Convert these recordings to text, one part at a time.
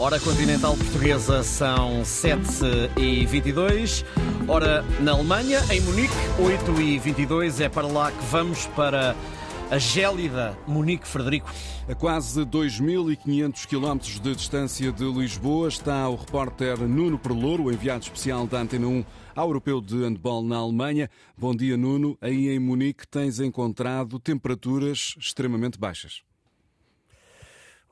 Hora continental portuguesa são 7 e 22 Hora na Alemanha, em Munique, 8 e 22 É para lá que vamos para a gélida Munique Frederico. A quase 2.500 quilómetros de distância de Lisboa está o repórter Nuno Perlouro, enviado especial da Antena 1 ao Europeu de Handball na Alemanha. Bom dia, Nuno. Aí em Munique tens encontrado temperaturas extremamente baixas.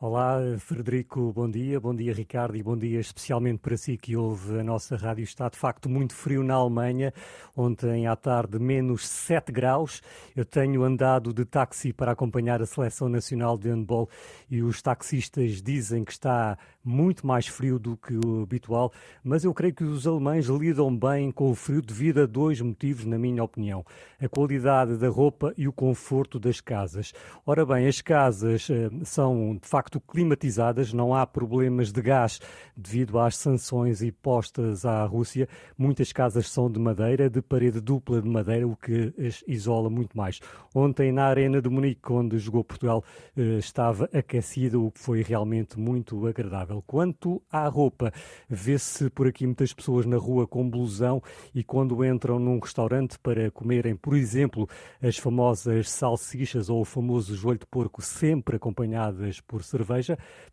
Olá, Frederico, bom dia. Bom dia, Ricardo, e bom dia especialmente para si que ouve a nossa rádio. Está de facto muito frio na Alemanha. Ontem à tarde, menos 7 graus. Eu tenho andado de táxi para acompanhar a seleção nacional de handball e os taxistas dizem que está muito mais frio do que o habitual, mas eu creio que os alemães lidam bem com o frio devido a dois motivos, na minha opinião: a qualidade da roupa e o conforto das casas. Ora bem, as casas eh, são de facto climatizadas, não há problemas de gás devido às sanções impostas à Rússia. Muitas casas são de madeira, de parede dupla de madeira, o que as isola muito mais. Ontem, na Arena de Munique, onde jogou Portugal, eh, estava aquecido, o que foi realmente muito agradável. Quanto à roupa, vê-se por aqui muitas pessoas na rua com blusão e quando entram num restaurante para comerem, por exemplo, as famosas salsichas ou o famoso joelho de porco, sempre acompanhadas por cerveja,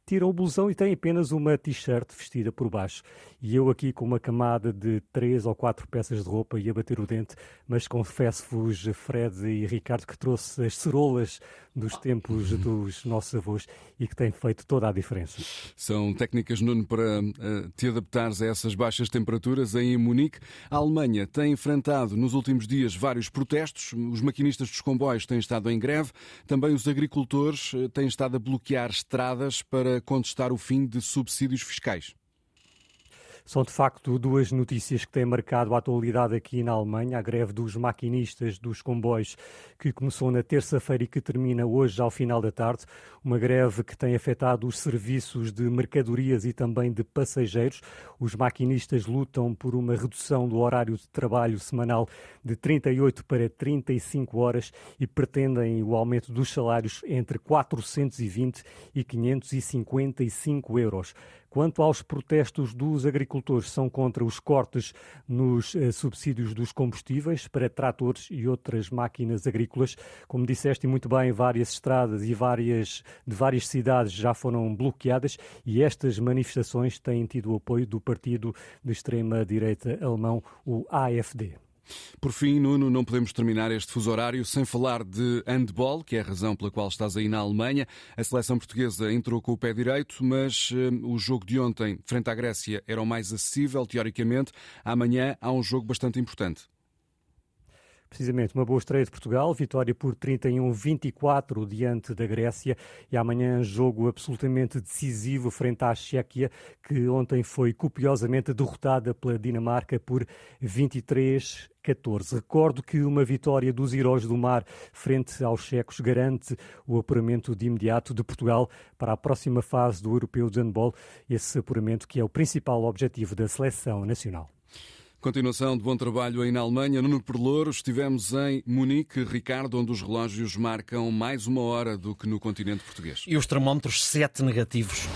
tiram o blusão e têm apenas uma t-shirt vestida por baixo. E eu aqui com uma camada de três ou quatro peças de roupa ia bater o dente, mas confesso-vos, Fred e Ricardo, que trouxe as cerolas dos tempos dos nossos avós e que tem feito toda a diferença. São técnicas, Nuno, para uh, te adaptares a essas baixas temperaturas em Munique. A Alemanha tem enfrentado nos últimos dias vários protestos. Os maquinistas dos comboios têm estado em greve. Também os agricultores eh, têm estado a bloquear estradas para contestar o fim de subsídios fiscais. São de facto duas notícias que têm marcado a atualidade aqui na Alemanha. A greve dos maquinistas dos comboios, que começou na terça-feira e que termina hoje ao final da tarde. Uma greve que tem afetado os serviços de mercadorias e também de passageiros. Os maquinistas lutam por uma redução do horário de trabalho semanal de 38 para 35 horas e pretendem o aumento dos salários entre 420 e 555 euros. Quanto aos protestos dos agricultores, são contra os cortes nos eh, subsídios dos combustíveis para tratores e outras máquinas agrícolas. Como disseste muito bem, várias estradas e várias, de várias cidades já foram bloqueadas e estas manifestações têm tido o apoio do partido de extrema-direita alemão, o AfD. Por fim, Nuno, não podemos terminar este fuso horário sem falar de handball, que é a razão pela qual estás aí na Alemanha. A seleção portuguesa entrou com o pé direito, mas uh, o jogo de ontem, frente à Grécia, era o mais acessível, teoricamente. Amanhã há um jogo bastante importante. Precisamente, uma boa estreia de Portugal, vitória por 31-24 diante da Grécia e amanhã jogo absolutamente decisivo frente à Chequia, que ontem foi copiosamente derrotada pela Dinamarca por 23 14. Recordo que uma vitória dos heróis do mar frente aos checos garante o apuramento de imediato de Portugal para a próxima fase do Europeu de Handball, esse apuramento que é o principal objetivo da seleção nacional. Continuação de bom trabalho aí na Alemanha. Nuno Perlouro, estivemos em Munique, Ricardo, onde os relógios marcam mais uma hora do que no continente português. E os termómetros 7 negativos.